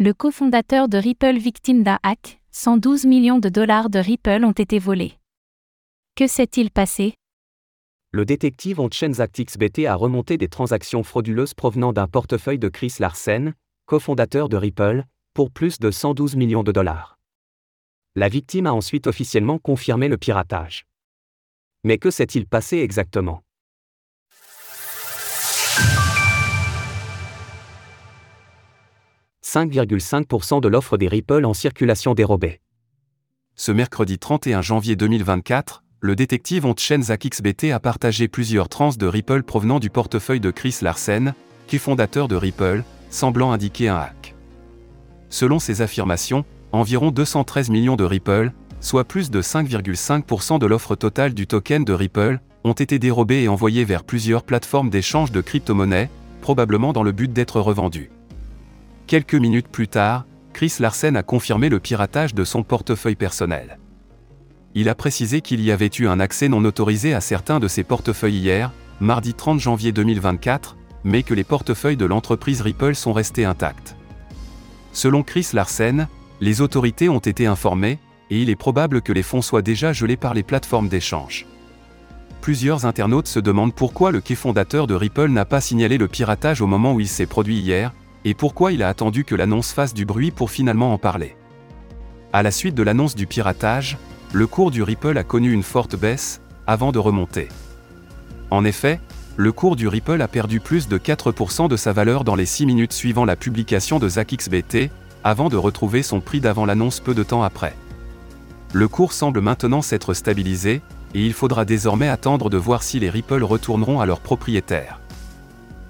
Le cofondateur de Ripple victime d'un hack, 112 millions de dollars de Ripple ont été volés. Que s'est-il passé? Le détective en XBT a remonté des transactions frauduleuses provenant d'un portefeuille de Chris Larsen, cofondateur de Ripple, pour plus de 112 millions de dollars. La victime a ensuite officiellement confirmé le piratage. Mais que s'est-il passé exactement? 5,5% de l'offre des Ripple en circulation dérobée. Ce mercredi 31 janvier 2024, le détective Zach XBT a partagé plusieurs trans de Ripple provenant du portefeuille de Chris Larsen, qui fondateur de Ripple, semblant indiquer un hack. Selon ses affirmations, environ 213 millions de Ripple, soit plus de 5,5% de l'offre totale du token de Ripple, ont été dérobés et envoyés vers plusieurs plateformes d'échange de crypto-monnaies, probablement dans le but d'être revendus. Quelques minutes plus tard, Chris Larsen a confirmé le piratage de son portefeuille personnel. Il a précisé qu'il y avait eu un accès non autorisé à certains de ses portefeuilles hier, mardi 30 janvier 2024, mais que les portefeuilles de l'entreprise Ripple sont restés intacts. Selon Chris Larsen, les autorités ont été informées, et il est probable que les fonds soient déjà gelés par les plateformes d'échange. Plusieurs internautes se demandent pourquoi le quai fondateur de Ripple n'a pas signalé le piratage au moment où il s'est produit hier, et pourquoi il a attendu que l'annonce fasse du bruit pour finalement en parler? À la suite de l'annonce du piratage, le cours du Ripple a connu une forte baisse, avant de remonter. En effet, le cours du Ripple a perdu plus de 4% de sa valeur dans les 6 minutes suivant la publication de ZachXBT, avant de retrouver son prix d'avant l'annonce peu de temps après. Le cours semble maintenant s'être stabilisé, et il faudra désormais attendre de voir si les Ripple retourneront à leurs propriétaires.